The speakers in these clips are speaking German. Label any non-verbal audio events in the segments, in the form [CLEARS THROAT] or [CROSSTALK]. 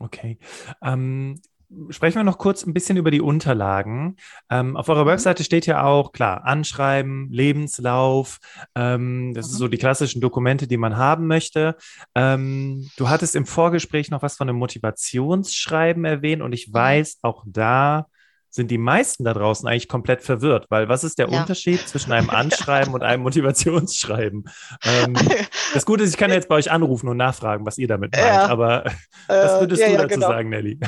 Okay. Ähm, sprechen wir noch kurz ein bisschen über die Unterlagen. Ähm, auf eurer mhm. Webseite steht ja auch, klar, Anschreiben, Lebenslauf, ähm, das mhm. sind so die klassischen Dokumente, die man haben möchte. Ähm, du hattest im Vorgespräch noch was von einem Motivationsschreiben erwähnt und ich mhm. weiß, auch da sind die meisten da draußen eigentlich komplett verwirrt, weil was ist der ja. Unterschied zwischen einem [LAUGHS] Anschreiben und einem Motivationsschreiben? Ähm, [LAUGHS] das Gute ist, ich kann jetzt bei euch anrufen und nachfragen, was ihr damit meint, ja. aber [LAUGHS] was würdest äh, ja, du dazu genau. sagen, Nelly?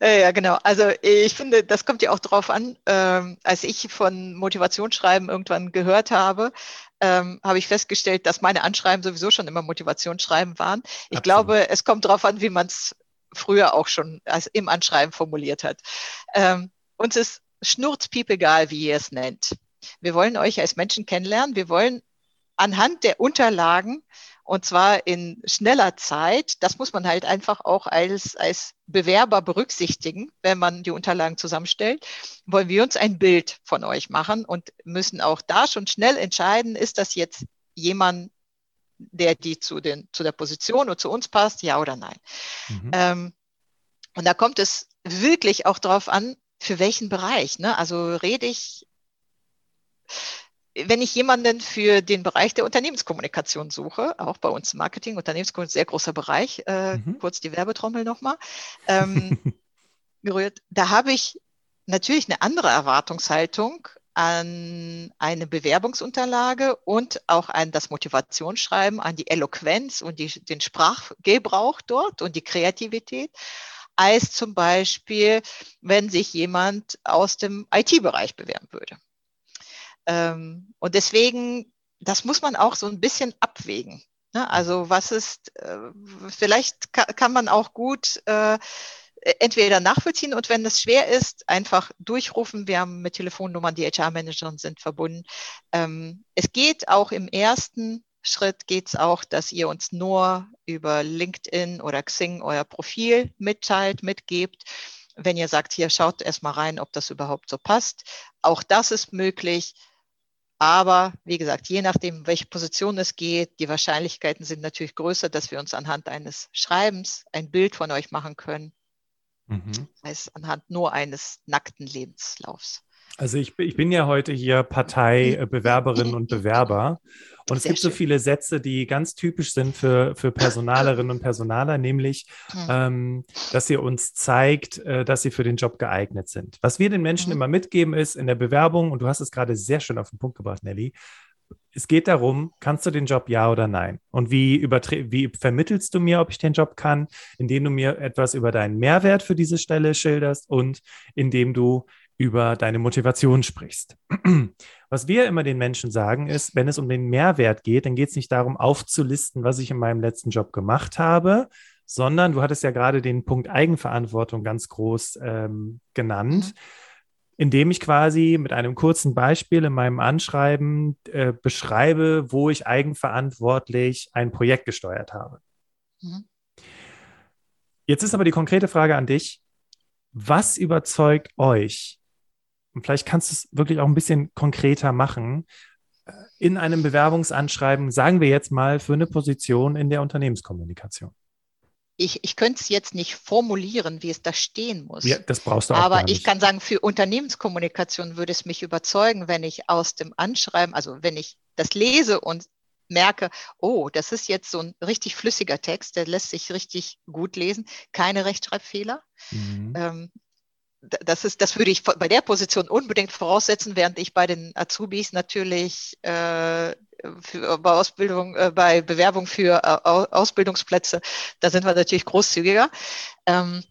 Ja, genau. Also ich finde, das kommt ja auch drauf an, ähm, als ich von Motivationsschreiben irgendwann gehört habe, ähm, habe ich festgestellt, dass meine Anschreiben sowieso schon immer Motivationsschreiben waren. Ich Absolut. glaube, es kommt darauf an, wie man es früher auch schon als im Anschreiben formuliert hat. Ähm, uns ist schnurzpiep egal, wie ihr es nennt. Wir wollen euch als Menschen kennenlernen. Wir wollen anhand der Unterlagen und zwar in schneller Zeit. Das muss man halt einfach auch als, als Bewerber berücksichtigen, wenn man die Unterlagen zusammenstellt. Wollen wir uns ein Bild von euch machen und müssen auch da schon schnell entscheiden, ist das jetzt jemand, der die zu, den, zu der Position und zu uns passt, ja oder nein. Mhm. Ähm, und da kommt es wirklich auch darauf an, für welchen Bereich? Ne? Also rede ich, wenn ich jemanden für den Bereich der Unternehmenskommunikation suche, auch bei uns Marketing, Unternehmenskommunikation, sehr großer Bereich, äh, mhm. kurz die Werbetrommel nochmal, [LAUGHS] ähm, gerührt, da habe ich natürlich eine andere Erwartungshaltung an eine Bewerbungsunterlage und auch an das Motivationsschreiben, an die Eloquenz und die, den Sprachgebrauch dort und die Kreativität als zum Beispiel, wenn sich jemand aus dem IT-Bereich bewerben würde. Ähm, und deswegen, das muss man auch so ein bisschen abwägen. Ne? Also was ist, äh, vielleicht kann, man auch gut äh, entweder nachvollziehen und wenn es schwer ist, einfach durchrufen. Wir haben mit Telefonnummern, die HR-Manager sind verbunden. Ähm, es geht auch im ersten Schritt geht es auch, dass ihr uns nur über LinkedIn oder Xing euer Profil mitteilt, mitgebt. Wenn ihr sagt, hier schaut erstmal rein, ob das überhaupt so passt. Auch das ist möglich. Aber wie gesagt, je nachdem, welche Position es geht, die Wahrscheinlichkeiten sind natürlich größer, dass wir uns anhand eines Schreibens ein Bild von euch machen können, mhm. als anhand nur eines nackten Lebenslaufs. Also ich, ich bin ja heute hier Parteibewerberinnen und Bewerber und es Sehr gibt so viele Sätze, die ganz typisch sind für, für Personalerinnen und Personaler, nämlich, mhm. ähm, dass ihr uns zeigt, äh, dass sie für den Job geeignet sind. Was wir den Menschen mhm. immer mitgeben ist in der Bewerbung, und du hast es gerade sehr schön auf den Punkt gebracht, Nelly, es geht darum, kannst du den Job ja oder nein? Und wie, wie vermittelst du mir, ob ich den Job kann, indem du mir etwas über deinen Mehrwert für diese Stelle schilderst und indem du über deine Motivation sprichst. Was wir immer den Menschen sagen ist, wenn es um den Mehrwert geht, dann geht es nicht darum, aufzulisten, was ich in meinem letzten Job gemacht habe, sondern du hattest ja gerade den Punkt Eigenverantwortung ganz groß ähm, genannt, mhm. indem ich quasi mit einem kurzen Beispiel in meinem Anschreiben äh, beschreibe, wo ich eigenverantwortlich ein Projekt gesteuert habe. Mhm. Jetzt ist aber die konkrete Frage an dich. Was überzeugt euch, und vielleicht kannst du es wirklich auch ein bisschen konkreter machen, äh, in einem Bewerbungsanschreiben, sagen wir jetzt mal, für eine Position in der Unternehmenskommunikation? Ich, ich könnte es jetzt nicht formulieren, wie es da stehen muss. Ja, das brauchst du auch. Aber ich kann sagen, für Unternehmenskommunikation würde es mich überzeugen, wenn ich aus dem Anschreiben, also wenn ich das lese und merke, oh, das ist jetzt so ein richtig flüssiger Text, der lässt sich richtig gut lesen, keine Rechtschreibfehler. Mhm. Ähm, das ist, das würde ich bei der Position unbedingt voraussetzen, während ich bei den Azubis natürlich äh, für, bei Ausbildung, äh, bei Bewerbung für äh, Ausbildungsplätze, da sind wir natürlich großzügiger. Ähm,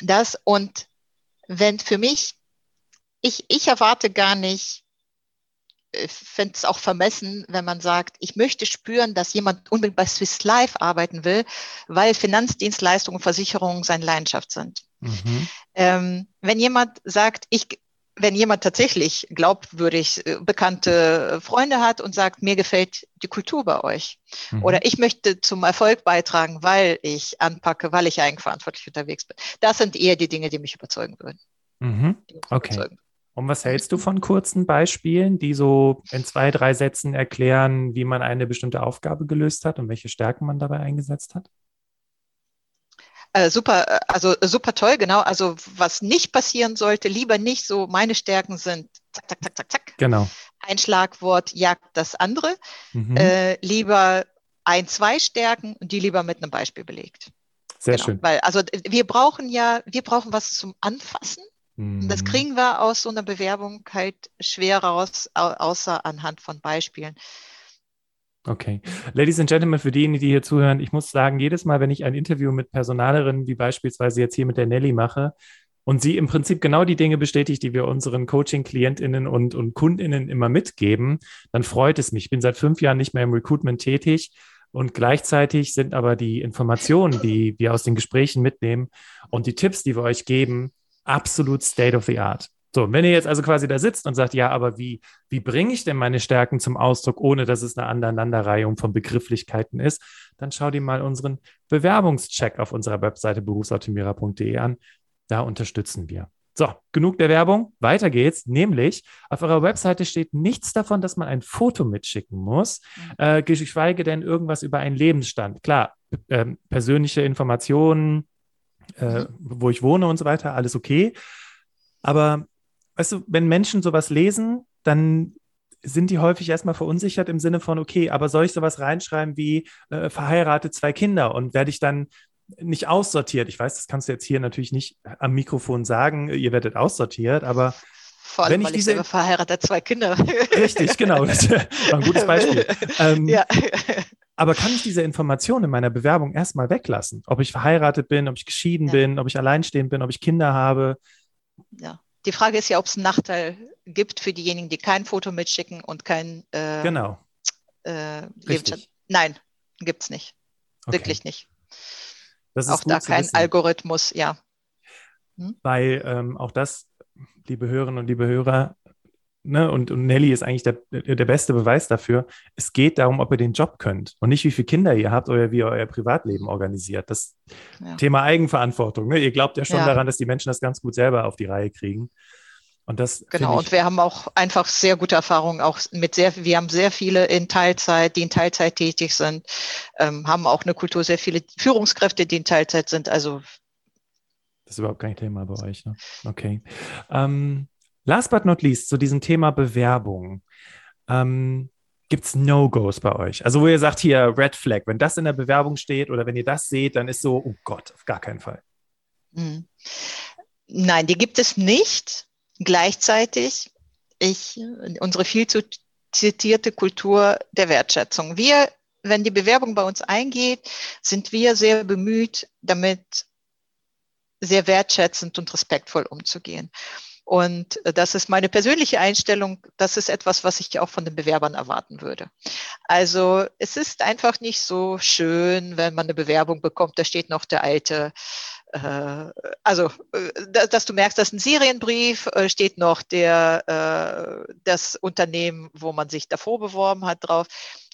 das und wenn für mich, ich, ich erwarte gar nicht, ich fände es auch vermessen, wenn man sagt, ich möchte spüren, dass jemand unbedingt bei Swiss Life arbeiten will, weil Finanzdienstleistungen und Versicherungen seine Leidenschaft sind. Mhm. Ähm, wenn jemand sagt, ich, wenn jemand tatsächlich glaubwürdig äh, bekannte Freunde hat und sagt, mir gefällt die Kultur bei euch mhm. oder ich möchte zum Erfolg beitragen, weil ich anpacke, weil ich eigenverantwortlich unterwegs bin. Das sind eher die Dinge, die mich überzeugen würden. Mhm. Okay. Überzeugen. Und was hältst du von kurzen Beispielen, die so in zwei, drei Sätzen erklären, wie man eine bestimmte Aufgabe gelöst hat und welche Stärken man dabei eingesetzt hat? Äh, super, äh, also äh, super toll, genau. Also was nicht passieren sollte, lieber nicht so, meine Stärken sind zack, zack, zack, zack, zack. Genau. Ein Schlagwort jagt das andere. Mhm. Äh, lieber ein, zwei Stärken und die lieber mit einem Beispiel belegt. Sehr genau. schön. Weil, also wir brauchen ja, wir brauchen was zum Anfassen. Mhm. Das kriegen wir aus so einer Bewerbung halt schwer raus, außer anhand von Beispielen. Okay. Ladies and Gentlemen, für diejenigen, die hier zuhören, ich muss sagen, jedes Mal, wenn ich ein Interview mit Personalerinnen, wie beispielsweise jetzt hier mit der Nelly mache, und sie im Prinzip genau die Dinge bestätigt, die wir unseren Coaching-KlientInnen und, und KundInnen immer mitgeben, dann freut es mich. Ich bin seit fünf Jahren nicht mehr im Recruitment tätig und gleichzeitig sind aber die Informationen, die wir aus den Gesprächen mitnehmen und die Tipps, die wir euch geben, absolut state of the art. So, wenn ihr jetzt also quasi da sitzt und sagt, ja, aber wie, wie bringe ich denn meine Stärken zum Ausdruck, ohne dass es eine Aneinanderreihung von Begrifflichkeiten ist, dann schau dir mal unseren Bewerbungscheck auf unserer Webseite berufsoptimierer.de an. Da unterstützen wir. So, genug der Werbung. Weiter geht's. Nämlich, auf eurer Webseite steht nichts davon, dass man ein Foto mitschicken muss, mhm. äh, geschweige denn irgendwas über einen Lebensstand. Klar, äh, persönliche Informationen, äh, mhm. wo ich wohne und so weiter, alles okay. Aber weißt du, wenn Menschen sowas lesen, dann sind die häufig erstmal verunsichert im Sinne von, okay, aber soll ich sowas reinschreiben wie äh, verheiratet zwei Kinder und werde ich dann nicht aussortiert? Ich weiß, das kannst du jetzt hier natürlich nicht am Mikrofon sagen, ihr werdet aussortiert, aber vor allem, wenn ich weil diese... ich verheiratet zwei Kinder. [LAUGHS] Richtig, genau. [LAUGHS] Das war ein gutes Beispiel. Ähm, ja. Aber kann ich diese Information in meiner Bewerbung erstmal weglassen? Ob ich verheiratet bin, ob ich geschieden ja. bin, ob ich alleinstehend bin, ob ich Kinder habe? Ja. Die Frage ist ja, ob es einen Nachteil gibt für diejenigen, die kein Foto mitschicken und kein äh, genau. Äh, Nein, gibt es nicht. Okay. Wirklich nicht. auch da kein wissen. Algorithmus, ja. Hm? Weil ähm, auch das, liebe Hörerinnen und liebe Hörer, ne, und, und Nelly ist eigentlich der, der beste Beweis dafür. Es geht darum, ob ihr den Job könnt und nicht, wie viele Kinder ihr habt oder wie ihr euer Privatleben organisiert. Das ja. Thema Eigenverantwortung. Ne? Ihr glaubt ja schon ja. daran, dass die Menschen das ganz gut selber auf die Reihe kriegen. Und das genau, und wir haben auch einfach sehr gute Erfahrungen, auch mit sehr, wir haben sehr viele in Teilzeit, die in Teilzeit tätig sind, ähm, haben auch eine Kultur, sehr viele Führungskräfte, die in Teilzeit sind. Also das ist überhaupt kein Thema bei euch, ne? Okay. Ähm, Last but not least, zu diesem Thema Bewerbung. Ähm, Gibt es No-Gos bei euch? Also, wo ihr sagt, hier Red Flag, wenn das in der Bewerbung steht oder wenn ihr das seht, dann ist so, oh Gott, auf gar keinen Fall. Hm. Nein, die gibt es nicht. Gleichzeitig, ich, unsere viel zu zitierte Kultur der Wertschätzung. Wir, wenn die Bewerbung bei uns eingeht, sind wir sehr bemüht, damit sehr wertschätzend und respektvoll umzugehen. Und äh, das ist meine persönliche Einstellung. Das ist etwas, was ich auch von den Bewerbern erwarten würde. Also es ist einfach nicht so schön, wenn man eine Bewerbung bekommt, da steht noch der alte äh, also, äh, dass du merkst, dass ein Serienbrief steht noch der, das Unternehmen, wo man sich davor beworben hat, drauf.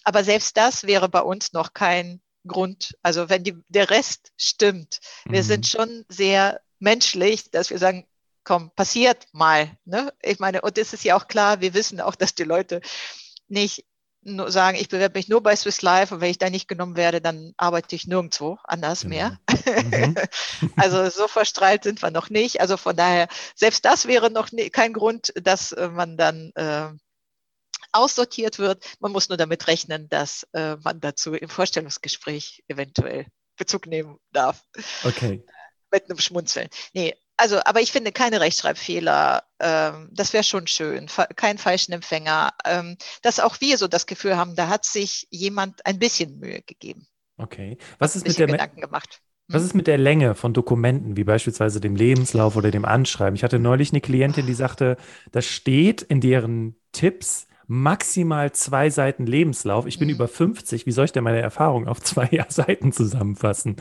Aber selbst das wäre bei uns noch kein Grund. Also, wenn die, der Rest stimmt, wir mhm. sind schon sehr menschlich, dass wir sagen, komm, passiert mal. Ne? Ich meine, und das ist ja auch klar, wir wissen auch, dass die Leute nicht nur sagen, ich bewerbe mich nur bei Swiss Life und wenn ich da nicht genommen werde, dann arbeite ich nirgendwo anders genau. mehr. Mhm. [LAUGHS] also so verstrahlt sind wir noch nicht. Also von daher, selbst das wäre noch nie, kein Grund, dass äh, man dann äh, aussortiert wird. Man muss nur damit rechnen, dass äh, man dazu im Vorstellungsgespräch eventuell Bezug nehmen darf. Okay. Mit einem Schmunzeln. Nee, also, aber ich finde keine Rechtschreibfehler. Ähm, das wäre schon schön. kein falschen Empfänger. Ähm, dass auch wir so das Gefühl haben, da hat sich jemand ein bisschen Mühe gegeben. Okay. Was ist mit der Gedanken gemacht? Was hm? ist mit der Länge von Dokumenten, wie beispielsweise dem Lebenslauf oder dem Anschreiben? Ich hatte neulich eine Klientin, die sagte, da steht in deren Tipps maximal zwei Seiten Lebenslauf. Ich bin mhm. über 50. Wie soll ich denn meine Erfahrung auf zwei [LAUGHS] Seiten zusammenfassen?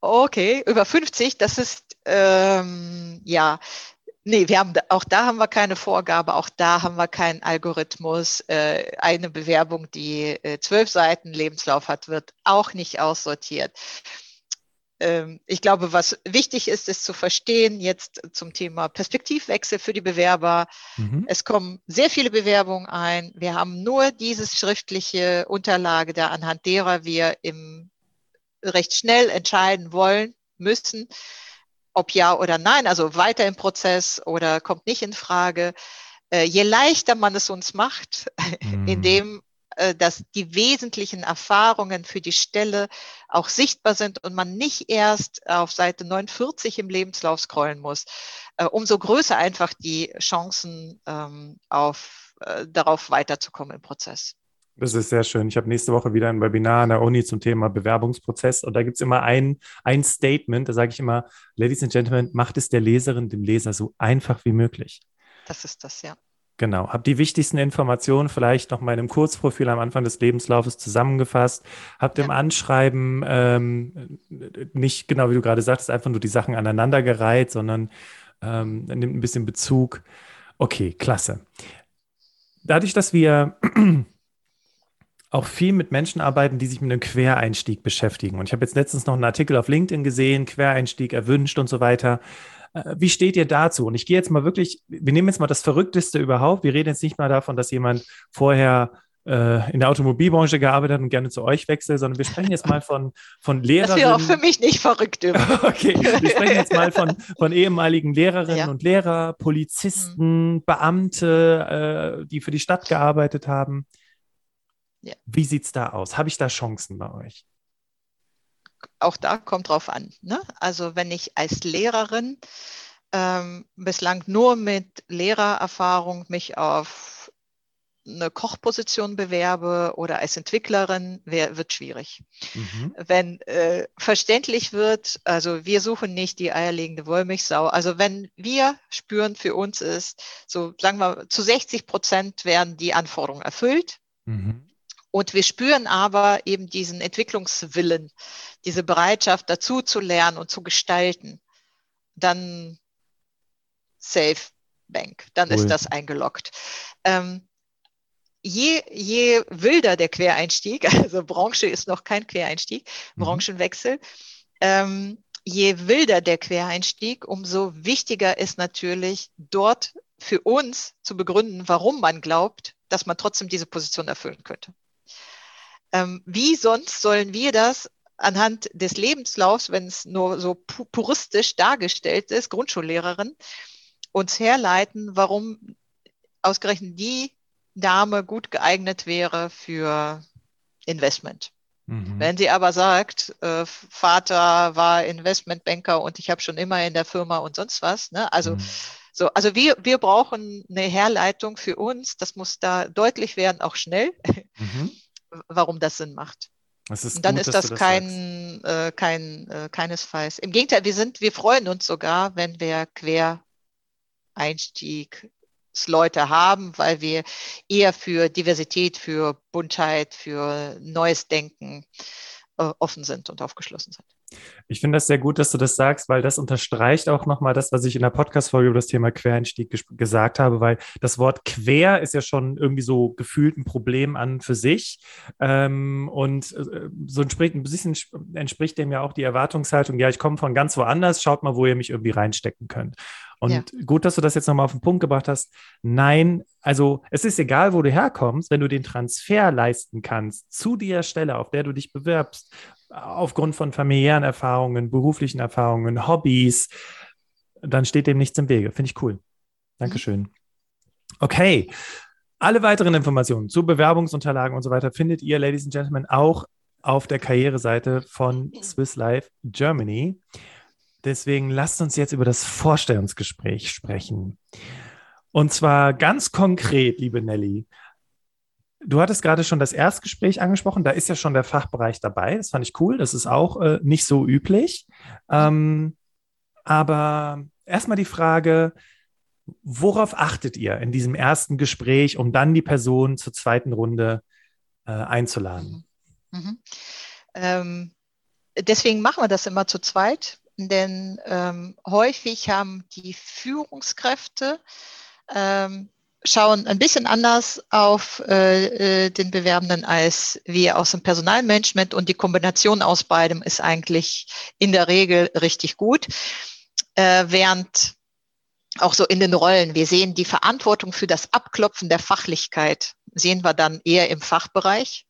Okay, über 50, das ist ähm, ja, nee, wir haben auch da haben wir keine Vorgabe, auch da haben wir keinen Algorithmus. Äh, eine Bewerbung, die äh, zwölf Seiten Lebenslauf hat, wird auch nicht aussortiert. Ähm, ich glaube, was wichtig ist, ist zu verstehen jetzt zum Thema Perspektivwechsel für die Bewerber. Mhm. Es kommen sehr viele Bewerbungen ein. Wir haben nur diese schriftliche Unterlage da, anhand derer wir im recht schnell entscheiden wollen, müssen, ob ja oder nein, also weiter im Prozess oder kommt nicht in Frage. Äh, je leichter man es uns macht, [LAUGHS] mm. indem äh, dass die wesentlichen Erfahrungen für die Stelle auch sichtbar sind und man nicht erst auf Seite 49 im Lebenslauf scrollen muss, äh, umso größer einfach die Chancen ähm, auf, äh, darauf weiterzukommen im Prozess. Das ist sehr schön. Ich habe nächste Woche wieder ein Webinar an der Uni zum Thema Bewerbungsprozess und da gibt es immer ein, ein Statement, da sage ich immer, Ladies and Gentlemen, macht es der Leserin, dem Leser so einfach wie möglich. Das ist das, ja. Genau, habe die wichtigsten Informationen vielleicht noch mal in einem Kurzprofil am Anfang des Lebenslaufes zusammengefasst, habt ja. im Anschreiben ähm, nicht genau wie du gerade sagtest, einfach nur die Sachen aneinandergereiht, sondern ähm, nimmt ein bisschen Bezug. Okay, klasse. Dadurch, dass wir auch viel mit Menschen arbeiten, die sich mit einem Quereinstieg beschäftigen. Und ich habe jetzt letztens noch einen Artikel auf LinkedIn gesehen, Quereinstieg erwünscht und so weiter. Äh, wie steht ihr dazu? Und ich gehe jetzt mal wirklich, wir nehmen jetzt mal das Verrückteste überhaupt. Wir reden jetzt nicht mal davon, dass jemand vorher äh, in der Automobilbranche gearbeitet hat und gerne zu euch wechselt, sondern wir sprechen jetzt mal von, von Lehrerinnen. [LAUGHS] Das wäre auch für mich nicht verrückt. [LAUGHS] okay, wir sprechen jetzt mal von, von ehemaligen Lehrerinnen ja. und Lehrer, Polizisten, mhm. Beamte, äh, die für die Stadt gearbeitet haben. Ja. Wie sieht es da aus? Habe ich da Chancen bei euch? auch da kommt drauf an. Ne? Also wenn ich als Lehrerin ähm, bislang nur mit Lehrererfahrung mich auf eine Kochposition bewerbe oder als Entwicklerin, wär, wird schwierig. Mhm. Wenn äh, verständlich wird, also wir suchen nicht die eierlegende Wollmilchsau. Also wenn wir spüren, für uns ist, so sagen wir, zu 60 Prozent werden die Anforderungen erfüllt. Mhm. Und wir spüren aber eben diesen Entwicklungswillen, diese Bereitschaft dazu zu lernen und zu gestalten. Dann Safe Bank, dann cool. ist das eingeloggt. Ähm, je, je wilder der Quereinstieg, [LAUGHS] also Branche ist noch kein Quereinstieg, mhm. Branchenwechsel, ähm, je wilder der Quereinstieg, umso wichtiger ist natürlich dort für uns zu begründen, warum man glaubt, dass man trotzdem diese Position erfüllen könnte. Ähm, wie sonst sollen wir das anhand des Lebenslaufs, wenn es nur so puristisch dargestellt ist, Grundschullehrerin, uns herleiten, warum ausgerechnet die Dame gut geeignet wäre für Investment. Mhm. Wenn sie aber sagt, äh, Vater war Investmentbanker und ich habe schon immer in der Firma und sonst was, ne? also mhm. So, also wir, wir brauchen eine Herleitung für uns. Das muss da deutlich werden, auch schnell. Mhm warum das Sinn macht. Das ist dann gut, ist das, das kein, äh, kein äh, keinesfalls. Im Gegenteil, wir sind, wir freuen uns sogar, wenn wir Quereinstiegsleute haben, weil wir eher für Diversität, für Buntheit, für neues Denken äh, offen sind und aufgeschlossen sind. Ich finde das sehr gut, dass du das sagst, weil das unterstreicht auch nochmal das, was ich in der Podcast-Folge über das Thema Quereinstieg gesagt habe, weil das Wort quer ist ja schon irgendwie so gefühlt ein Problem an für sich. Ähm, und äh, so entspricht, ein bisschen entspricht dem ja auch die Erwartungshaltung, ja, ich komme von ganz woanders, schaut mal, wo ihr mich irgendwie reinstecken könnt. Und ja. gut, dass du das jetzt nochmal auf den Punkt gebracht hast. Nein, also es ist egal, wo du herkommst, wenn du den Transfer leisten kannst zu der Stelle, auf der du dich bewirbst, aufgrund von familiären Erfahrungen, beruflichen Erfahrungen, Hobbys, dann steht dem nichts im Wege. Finde ich cool. Dankeschön. Okay. Alle weiteren Informationen zu Bewerbungsunterlagen und so weiter findet ihr, Ladies and Gentlemen, auch auf der Karriereseite von [CLEARS THROAT] Swiss Life Germany. Deswegen lasst uns jetzt über das Vorstellungsgespräch sprechen. Und zwar ganz konkret, liebe Nelly. Du hattest gerade schon das Erstgespräch angesprochen, da ist ja schon der Fachbereich dabei. Das fand ich cool. Das ist auch äh, nicht so üblich. Ähm, aber erstmal die Frage, worauf achtet ihr in diesem ersten Gespräch, um dann die Person zur zweiten Runde äh, einzuladen? Mhm. Ähm, deswegen machen wir das immer zu zweit, denn ähm, häufig haben die Führungskräfte ähm, schauen ein bisschen anders auf äh, äh, den Bewerbenden als wir aus dem Personalmanagement und die Kombination aus beidem ist eigentlich in der Regel richtig gut. Äh, während auch so in den Rollen, wir sehen die Verantwortung für das Abklopfen der Fachlichkeit, sehen wir dann eher im Fachbereich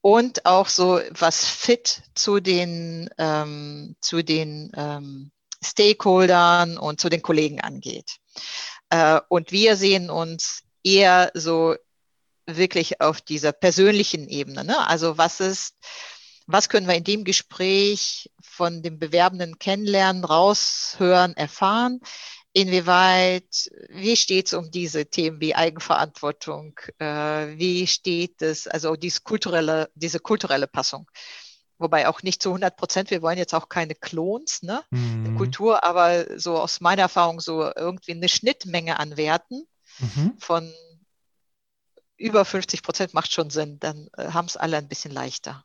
und auch so was fit zu den, ähm, zu den ähm, Stakeholdern und zu den Kollegen angeht. Äh, und wir sehen uns eher so wirklich auf dieser persönlichen Ebene. Ne? Also was ist, was können wir in dem Gespräch von dem Bewerbenden kennenlernen, raushören, erfahren? Inwieweit, wie steht es um diese Themen wie Eigenverantwortung? Äh, wie steht es, also diese kulturelle, diese kulturelle Passung? Wobei auch nicht zu 100 Prozent, wir wollen jetzt auch keine Klons ne, mhm. der Kultur, aber so aus meiner Erfahrung so irgendwie eine Schnittmenge an Werten mhm. von über 50 Prozent macht schon Sinn, dann äh, haben es alle ein bisschen leichter.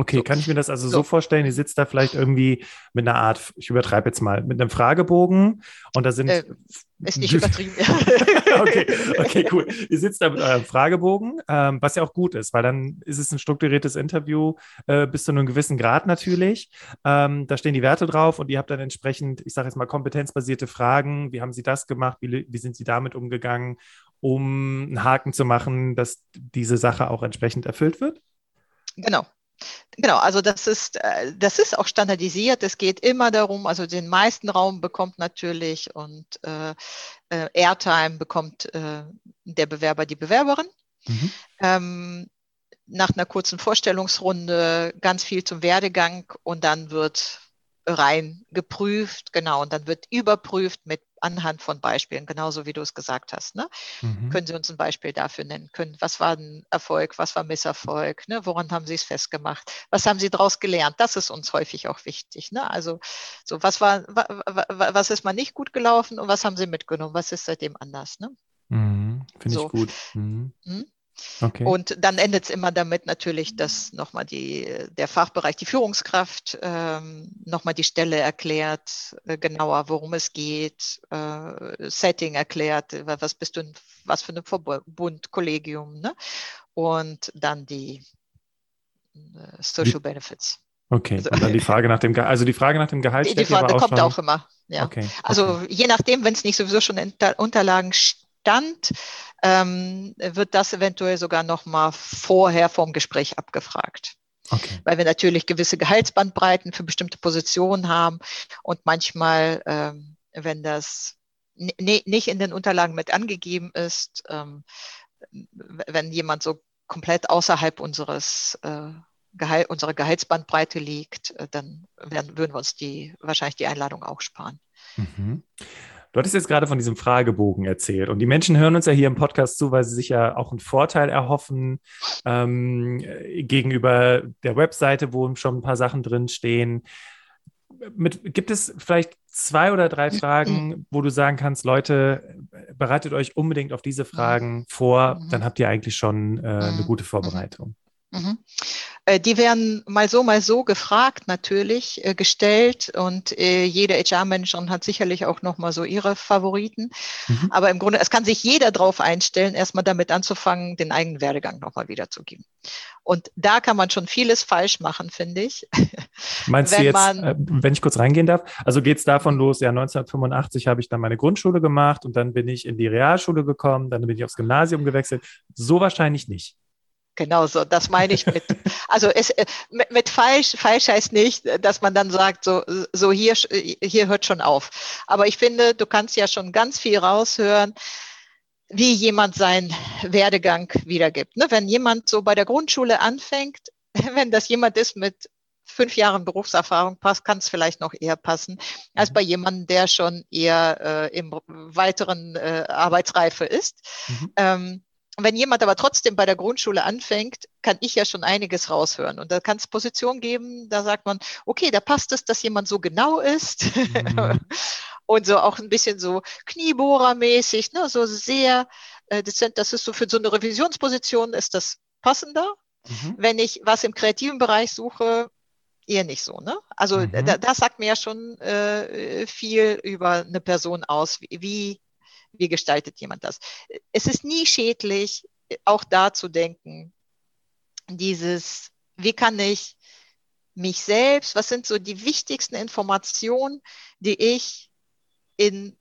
Okay, so. kann ich mir das also so. so. vorstellen? Ihr sitzt da vielleicht irgendwie mit einer Art, ich übertreibe jetzt mal, mit einem Fragebogen und da sind. Äh, ist nicht [LAUGHS] übertrieben. [LAUGHS] okay, okay, cool. Ihr sitzt da mit eurem Fragebogen, ähm, was ja auch gut ist, weil dann ist es ein strukturiertes Interview äh, bis zu einem gewissen Grad natürlich. Ähm, da stehen die Werte drauf und ihr habt dann entsprechend, ich sage jetzt mal, kompetenzbasierte Fragen. Wie haben Sie das gemacht? Wie, wie sind Sie damit umgegangen? um einen Haken zu machen, dass diese Sache auch entsprechend erfüllt wird? Genau, Genau, also das ist, äh, das ist auch standardisiert. Es geht immer darum, also den meisten Raum bekommt natürlich und äh, äh, Airtime bekommt äh, der Bewerber, die Bewerberin. Mhm. Ähm, nach einer kurzen Vorstellungsrunde ganz viel zum Werdegang und dann wird rein geprüft, genau, und dann wird überprüft mit anhand von Beispielen, genauso wie du es gesagt hast. Ne? Mhm. Können Sie uns ein Beispiel dafür nennen? Können, was war ein Erfolg, was war Misserfolg? Ne? Woran haben Sie es festgemacht? Was haben Sie daraus gelernt? Das ist uns häufig auch wichtig. Ne? Also so, was war, was ist mal nicht gut gelaufen und was haben Sie mitgenommen? Was ist seitdem anders? Ne? Mhm. Finde so. ich gut. Mhm. Hm? Okay. Und dann endet es immer damit natürlich, dass nochmal die, der Fachbereich, die Führungskraft ähm, nochmal die Stelle erklärt, äh, genauer, worum es geht, äh, Setting erklärt, was bist du, was für ein Verbund, Kollegium, ne? Und dann die äh, Social Benefits. Okay, also, und dann die [LAUGHS] Frage nach dem Gehalt, also die Frage nach dem Gehalt die, die Frage auch kommt schon... auch immer, ja. Okay, also okay. je nachdem, wenn es nicht sowieso schon in Unterlagen stand, ähm, wird das eventuell sogar noch mal vorher vom Gespräch abgefragt. Okay. Weil wir natürlich gewisse Gehaltsbandbreiten für bestimmte Positionen haben und manchmal, ähm, wenn das nicht in den Unterlagen mit angegeben ist, ähm, wenn jemand so komplett außerhalb unseres äh, Gehalt, unserer Gehaltsbandbreite liegt, äh, dann werden, würden wir uns die wahrscheinlich die Einladung auch sparen. Mhm. Du hattest jetzt gerade von diesem Fragebogen erzählt und die Menschen hören uns ja hier im Podcast zu, weil sie sich ja auch einen Vorteil erhoffen ähm, gegenüber der Webseite, wo schon ein paar Sachen drinstehen. Mit, gibt es vielleicht zwei oder drei Fragen, wo du sagen kannst, Leute, bereitet euch unbedingt auf diese Fragen vor, mhm. dann habt ihr eigentlich schon äh, eine gute Vorbereitung. Mhm. Äh, die werden mal so, mal so gefragt, natürlich äh, gestellt und äh, jede HR-Managerin hat sicherlich auch nochmal so ihre Favoriten. Mhm. Aber im Grunde, es kann sich jeder darauf einstellen, erstmal damit anzufangen, den eigenen Werdegang nochmal wiederzugeben. Und da kann man schon vieles falsch machen, finde ich. [LAUGHS] Meinst wenn du jetzt, wenn ich kurz reingehen darf? Also geht es davon los, ja, 1985 habe ich dann meine Grundschule gemacht und dann bin ich in die Realschule gekommen, dann bin ich aufs Gymnasium gewechselt. So wahrscheinlich nicht. Genau so, das meine ich mit. Also es, äh, mit, mit, falsch, falsch heißt nicht, dass man dann sagt, so, so hier, hier hört schon auf. Aber ich finde, du kannst ja schon ganz viel raushören, wie jemand seinen Werdegang wiedergibt. Ne? Wenn jemand so bei der Grundschule anfängt, [LAUGHS] wenn das jemand ist mit fünf Jahren Berufserfahrung passt, kann es vielleicht noch eher passen, als mhm. bei jemandem, der schon eher äh, im weiteren äh, Arbeitsreife ist. Mhm. Ähm, wenn jemand aber trotzdem bei der Grundschule anfängt, kann ich ja schon einiges raushören. Und da kann es Positionen geben, da sagt man, okay, da passt es, dass jemand so genau ist. Mhm. [LAUGHS] und so auch ein bisschen so Kniebohrermäßig, ne, so sehr äh, dezent. Das ist so für so eine Revisionsposition ist das passender. Mhm. Wenn ich was im kreativen Bereich suche, eher nicht so. Ne? Also mhm. da, das sagt mir ja schon äh, viel über eine Person aus, wie, wie wie gestaltet jemand das? Es ist nie schädlich, auch da zu denken, dieses, wie kann ich mich selbst, was sind so die wichtigsten Informationen, die ich in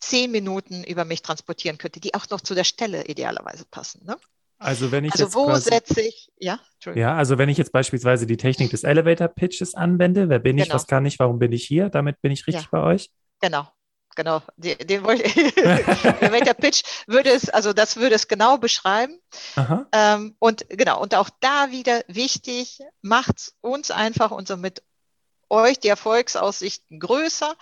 zehn Minuten über mich transportieren könnte, die auch noch zu der Stelle idealerweise passen. Ne? Also wenn ich also jetzt wo quasi, setze ich, ja? Ja, also wenn ich jetzt beispielsweise die Technik des Elevator Pitches anwende, wer bin ich, Genau. was kann ich, warum bin ich hier, damit bin ich richtig Ja. bei euch? Genau, genau. Den, den wollte ich. [LAUGHS] Elevator Pitch würde es, also das würde es genau beschreiben. Ähm, und genau, und auch da wieder wichtig, macht uns einfach und somit euch die Erfolgsaussichten größer.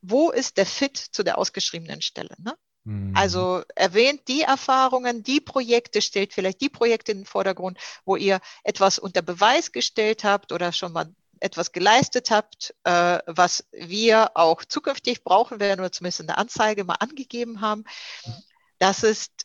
Wo ist der Fit zu der ausgeschriebenen Stelle? Ne? Mhm. Also erwähnt die Erfahrungen, die Projekte, stellt vielleicht die Projekte in den Vordergrund, wo ihr etwas unter Beweis gestellt habt oder schon mal etwas geleistet habt, äh, was wir auch zukünftig brauchen werden oder zumindest in der Anzeige mal angegeben haben. Das ist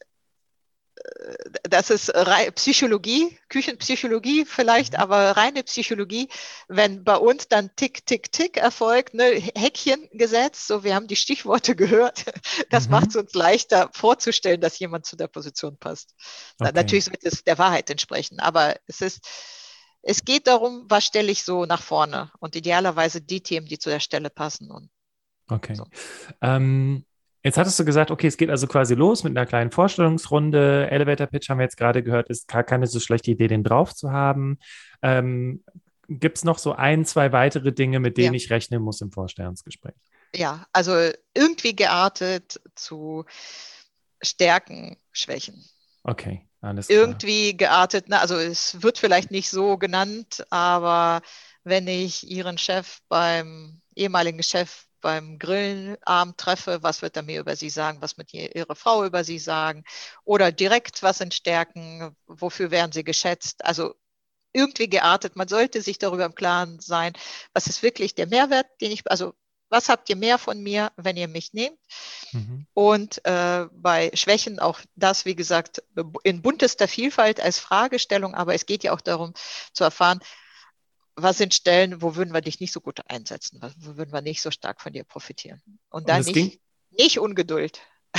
äh, das ist Psychologie, Küchenpsychologie vielleicht, Mhm. aber reine Psychologie. Wenn bei uns dann Tick, Tick, Tick erfolgt, ne, Häkchen gesetzt, so wir haben die Stichworte [LAUGHS] gehört, das Mhm. macht es uns leichter vorzustellen, dass jemand zu der Position passt. Na, Okay. Natürlich sollte es der Wahrheit entsprechen, aber es ist, es geht darum, was stelle ich so nach vorne und idealerweise die Themen, die zu der Stelle passen. Und Okay. So. Ähm, jetzt hattest du gesagt, okay, es geht also quasi los mit einer kleinen Vorstellungsrunde. Elevator Pitch haben wir jetzt gerade gehört, ist gar keine so schlechte Idee, den drauf zu haben. Ähm, Gibt es noch so ein, zwei weitere Dinge, mit denen Ja. ich rechnen muss im Vorstellungsgespräch? ja, also irgendwie geartet zu Stärken, Schwächen. Okay. Irgendwie geartet, ne? also es wird vielleicht nicht so genannt, aber wenn ich Ihren Chef beim ehemaligen Chef beim Grillenabend treffe, was wird er mir über Sie sagen, was wird ihr- Ihre Frau über Sie sagen? Oder direkt was in Stärken, wofür werden Sie geschätzt, also irgendwie geartet, man sollte sich darüber im Klaren sein, was ist wirklich der Mehrwert, den ich, also was habt ihr mehr von mir, wenn ihr mich nehmt? Mhm. Und äh, bei Schwächen auch das, wie gesagt, in buntester Vielfalt als Fragestellung, aber es geht ja auch darum zu erfahren, was sind Stellen, wo würden wir dich nicht so gut einsetzen, wo würden wir nicht so stark von dir profitieren. Und dann nicht, ging, nicht Ungeduld. [LAUGHS]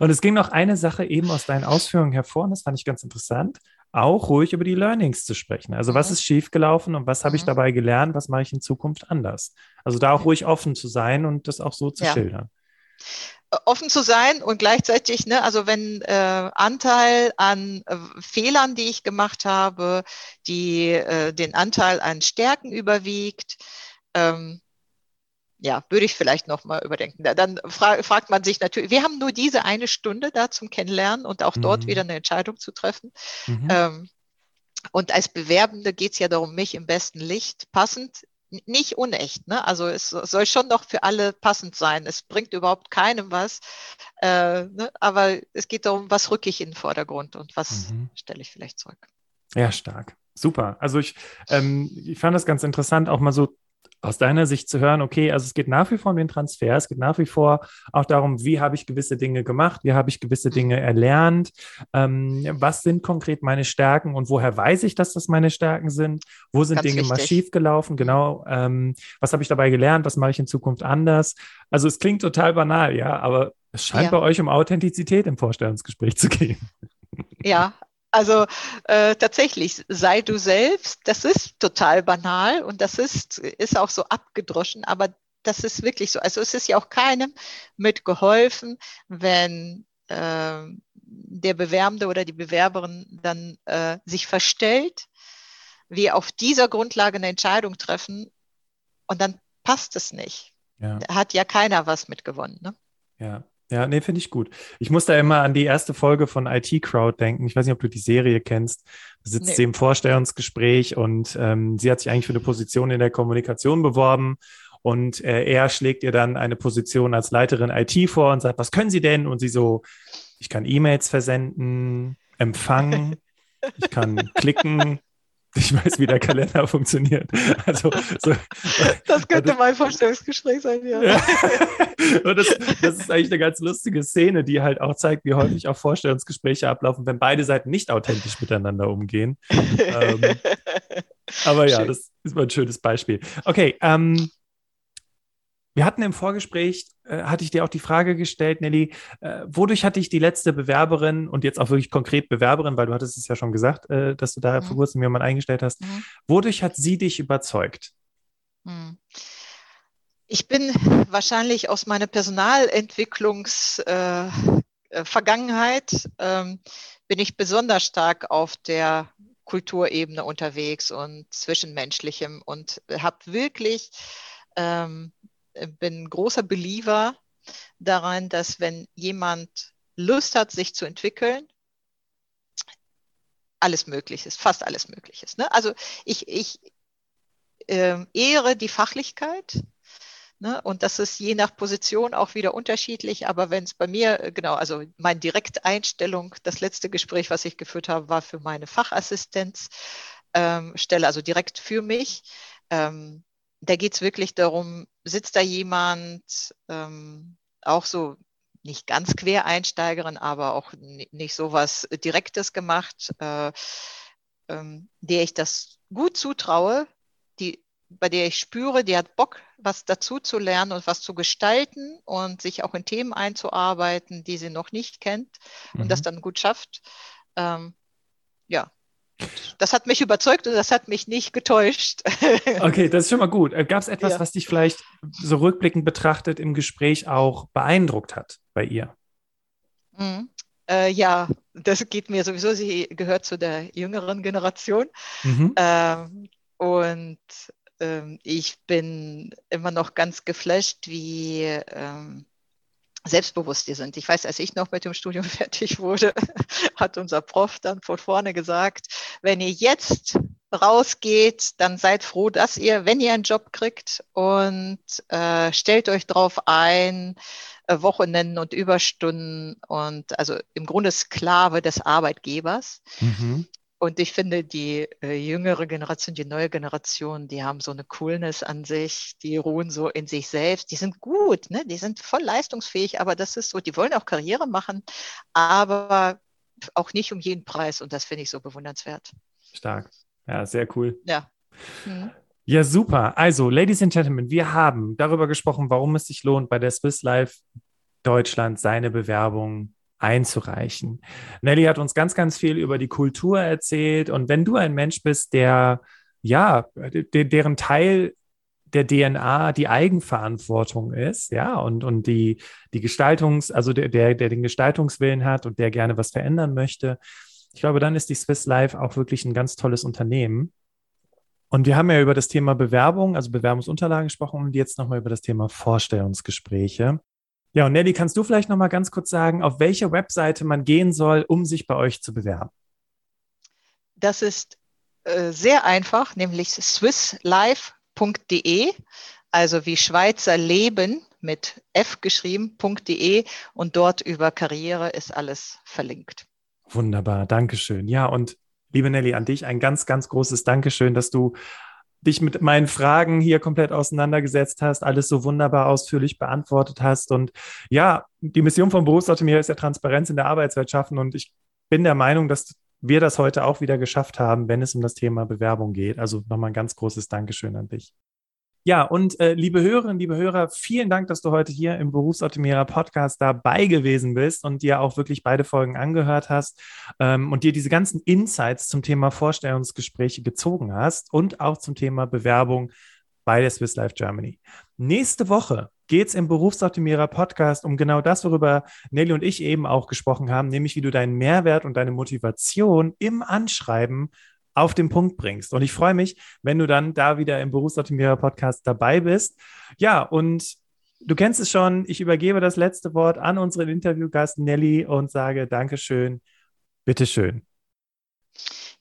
und es ging noch eine Sache eben aus deinen Ausführungen hervor, und das fand ich ganz interessant, auch ruhig über die Learnings zu sprechen. Also was Mhm. ist schiefgelaufen und was habe ich Mhm. dabei gelernt, was mache ich in Zukunft anders? Also da auch ruhig offen zu sein und das auch so zu Ja. schildern. Offen zu sein und gleichzeitig, ne, also wenn äh, Anteil an äh, Fehlern, die ich gemacht habe, die äh, den Anteil an Stärken überwiegt, ähm, ja, würde ich vielleicht nochmal überdenken. Da- Dann fra fragt man sich natürlich, wir haben nur diese eine Stunde da zum Kennenlernen und auch dort Mhm. wieder eine Entscheidung zu treffen. Mhm. Ähm, und als Bewerbende geht es ja darum, mich im besten Licht passend, nicht unecht. Ne? Also es so- soll schon noch für alle passend sein. Es bringt überhaupt keinem was. Äh, ne? Aber es geht darum, was rücke ich in den Vordergrund und was Mhm. stelle ich vielleicht zurück. Ja, stark. Super. Also ich, ähm, ich fand das ganz interessant, auch mal so aus deiner Sicht zu hören, okay, also es geht nach wie vor um den Transfer, es geht nach wie vor auch darum, wie habe ich gewisse Dinge gemacht, wie habe ich gewisse. Dinge erlernt, ähm, was sind konkret meine Stärken und woher weiß ich, dass das meine Stärken sind, wo sind Ganz Dinge mal wichtig. schief gelaufen, genau, ähm, was habe ich dabei gelernt, was mache ich in Zukunft anders. Also es klingt total banal, ja, aber es scheint Ja. bei euch um Authentizität im Vorstellungsgespräch zu gehen. Ja, also äh, tatsächlich, sei du selbst, das ist total banal und das ist, ist auch so abgedroschen, aber das ist wirklich so. Also es ist ja auch keinem mitgeholfen, wenn äh, der Bewerbende oder die Bewerberin dann äh, sich verstellt, wir auf dieser Grundlage eine Entscheidung treffen und dann passt es nicht. Ja. Da hat ja keiner was mitgewonnen. Ne? Ja, ja, nee, finde ich gut. Ich muss da immer an die erste Folge von IT Crowd denken. Ich weiß nicht, ob du die Serie kennst. Da sitzt Nee. sie im Vorstellungsgespräch und ähm, sie hat sich eigentlich für eine Position in der Kommunikation beworben. Und äh, er schlägt ihr dann eine Position als Leiterin IT vor und sagt, was können Sie denn? Und sie so, ich kann E-Mails versenden, empfangen, ich kann [LAUGHS] klicken, ich weiß, wie der Kalender funktioniert. Also so, Das könnte mein Vorstellungsgespräch sein, ja. ja. [LAUGHS] Und das, das ist eigentlich eine ganz lustige Szene, die halt auch zeigt, wie häufig auch Vorstellungsgespräche ablaufen, wenn beide Seiten nicht authentisch miteinander umgehen. Ähm, [LAUGHS] aber ja, Schön. das ist mal ein schönes Beispiel. Okay, ähm, wir hatten im Vorgespräch, äh, hatte ich dir auch die Frage gestellt, Nelly, äh, wodurch hatte ich die letzte Bewerberin und jetzt auch wirklich konkret Bewerberin, weil du hattest es ja schon gesagt, äh, dass du da Mhm. vor kurzem jemanden eingestellt hast. Mhm. Wodurch hat sie dich überzeugt? Hm. Ich bin wahrscheinlich aus meiner Personalentwicklungs äh, äh, ähm, bin ich besonders stark auf der Kulturebene unterwegs und zwischenmenschlichem und habe wirklich, ähm, bin großer Believer daran, dass wenn jemand Lust hat, sich zu entwickeln, alles möglich ist, fast alles möglich ist. Ne? Also ich, ich äh, ehre die Fachlichkeit. Ne? Und das ist je nach Position auch wieder unterschiedlich. Aber wenn es bei mir, äh, genau, also meine Direkteinstellung, das letzte Gespräch, was ich geführt habe, war für meine Fachassistenzstelle, ähm, also direkt für mich. Ähm, da geht es wirklich darum, sitzt da jemand, ähm, auch so nicht ganz Quereinsteigerin, aber auch nicht so was Direktes gemacht, äh, ähm, der ich das gut zutraue, die, bei der ich spüre, die hat Bock, was dazu zu lernen und was zu gestalten und sich auch in Themen einzuarbeiten, die sie noch nicht kennt und das mhm. dann gut schafft. Ähm, ja, das hat mich überzeugt und das hat mich nicht getäuscht. [LAUGHS] Okay, das ist schon mal gut. Äh, Gab es etwas, ja. was dich vielleicht so rückblickend betrachtet im Gespräch auch beeindruckt hat bei ihr? Mhm. Äh, ja, das geht mir sowieso. Sie gehört zu der jüngeren Generation. Mhm. Ähm, und ähm, ich bin immer noch ganz geflasht, wie ähm, selbstbewusst die sind. Ich weiß, als ich noch mit dem Studium [LAUGHS] fertig wurde, hat unser Prof dann von vorne gesagt, wenn ihr jetzt rausgeht, dann seid froh, dass ihr, wenn ihr einen Job kriegt und äh, stellt euch darauf ein, äh, Wochenenden und Überstunden und also im Grunde Sklave des Arbeitgebers. Mhm. Und ich finde, die äh, jüngere Generation, die neue Generation, die haben so eine Coolness an sich, die ruhen so in sich selbst. Die sind gut, ne? die sind voll leistungsfähig, aber das ist so, die wollen auch Karriere machen, aber auch nicht um jeden Preis. Und das finde ich so bewundernswert. Stark. Ja, sehr cool. Ja. Mhm. Ja, super. Also, Ladies and Gentlemen, wir haben darüber gesprochen, warum es sich lohnt, bei der Swiss Life Deutschland seine Bewerbung einzureichen. Nelly hat uns ganz, ganz viel über die Kultur erzählt. Und wenn du ein Mensch bist, der, ja, de deren Teil der DNA die Eigenverantwortung ist, ja, und, und die, die Gestaltungs-, also der, der, der den Gestaltungswillen hat und der gerne was verändern möchte, ich glaube, dann ist die Swiss Life auch wirklich ein ganz tolles Unternehmen. Und wir haben ja über das Thema Bewerbung, also Bewerbungsunterlagen gesprochen und jetzt nochmal über das Thema Vorstellungsgespräche. Ja, und Nelly, kannst du vielleicht noch mal ganz kurz sagen, auf welche Webseite man gehen soll, um sich bei euch zu bewerben? Das ist äh, sehr einfach, nämlich swisslife.de, also wie Schweizer Leben mit F geschrieben.de und dort über Karriere ist alles verlinkt. Wunderbar, Dankeschön. Ja, und liebe Nelly, an dich ein ganz, ganz großes Dankeschön, dass du dich mit meinen Fragen hier komplett auseinandergesetzt hast, alles so wunderbar ausführlich beantwortet hast. Und ja, die Mission von Berufsoptimierer ist ja Transparenz in der Arbeitswelt schaffen. Und ich bin der Meinung, dass wir das heute auch wieder geschafft haben, wenn es um das Thema Bewerbung geht. Also nochmal ein ganz großes Dankeschön an dich. Ja, und äh, liebe Hörerinnen, liebe Hörer, vielen Dank, dass du heute hier im Berufsoptimierer Podcast dabei gewesen bist und dir auch wirklich beide Folgen angehört hast ähm, und dir diese ganzen Insights zum Thema Vorstellungsgespräche gezogen hast und auch zum Thema Bewerbung bei der Swiss Life Germany. Nächste Woche geht es im Berufsoptimierer Podcast um genau das, worüber Nelly und ich eben auch gesprochen haben, nämlich wie du deinen Mehrwert und deine Motivation im Anschreiben auf den Punkt bringst. Und ich freue mich, wenn du dann da wieder im Berufsoptimierer Podcast dabei bist. Ja, und du kennst es schon. Ich übergebe das letzte Wort an unseren Interviewgast Nelly und sage Dankeschön. Bitteschön.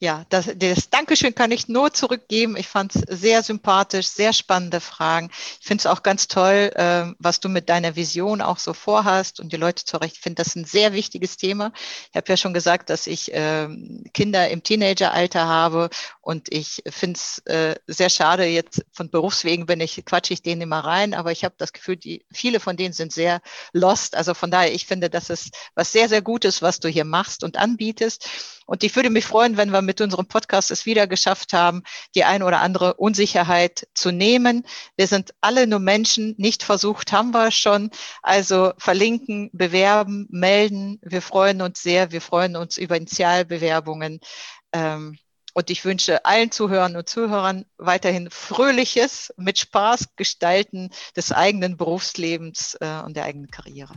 Ja, das, das Dankeschön kann ich nur zurückgeben. Ich fand es sehr sympathisch, sehr spannende Fragen. Ich finde es auch ganz toll, äh, was du mit deiner Vision auch so vorhast und die Leute zurecht. Ich finde das ein sehr wichtiges Thema. Ich habe ja schon gesagt, dass ich äh, Kinder im Teenageralter habe und ich finde es äh, sehr schade, jetzt von Berufswegen bin ich, quatsche ich denen immer rein, aber ich habe das Gefühl, die, viele von denen sind sehr lost. Also von daher, ich finde, das ist was sehr, sehr Gutes, was du hier machst und anbietest. Und ich würde mich freuen, wenn wir mit unserem Podcast es wieder geschafft haben, die ein oder andere Unsicherheit zu nehmen. Wir sind alle nur Menschen, nicht versucht haben wir schon. Also verlinken, bewerben, melden. Wir freuen uns sehr. Wir freuen uns über Initialbewerbungen. Ähm, und ich wünsche allen Zuhörern und Zuhörern weiterhin fröhliches, mit Spaß gestalten des eigenen Berufslebens äh, und der eigenen Karriere.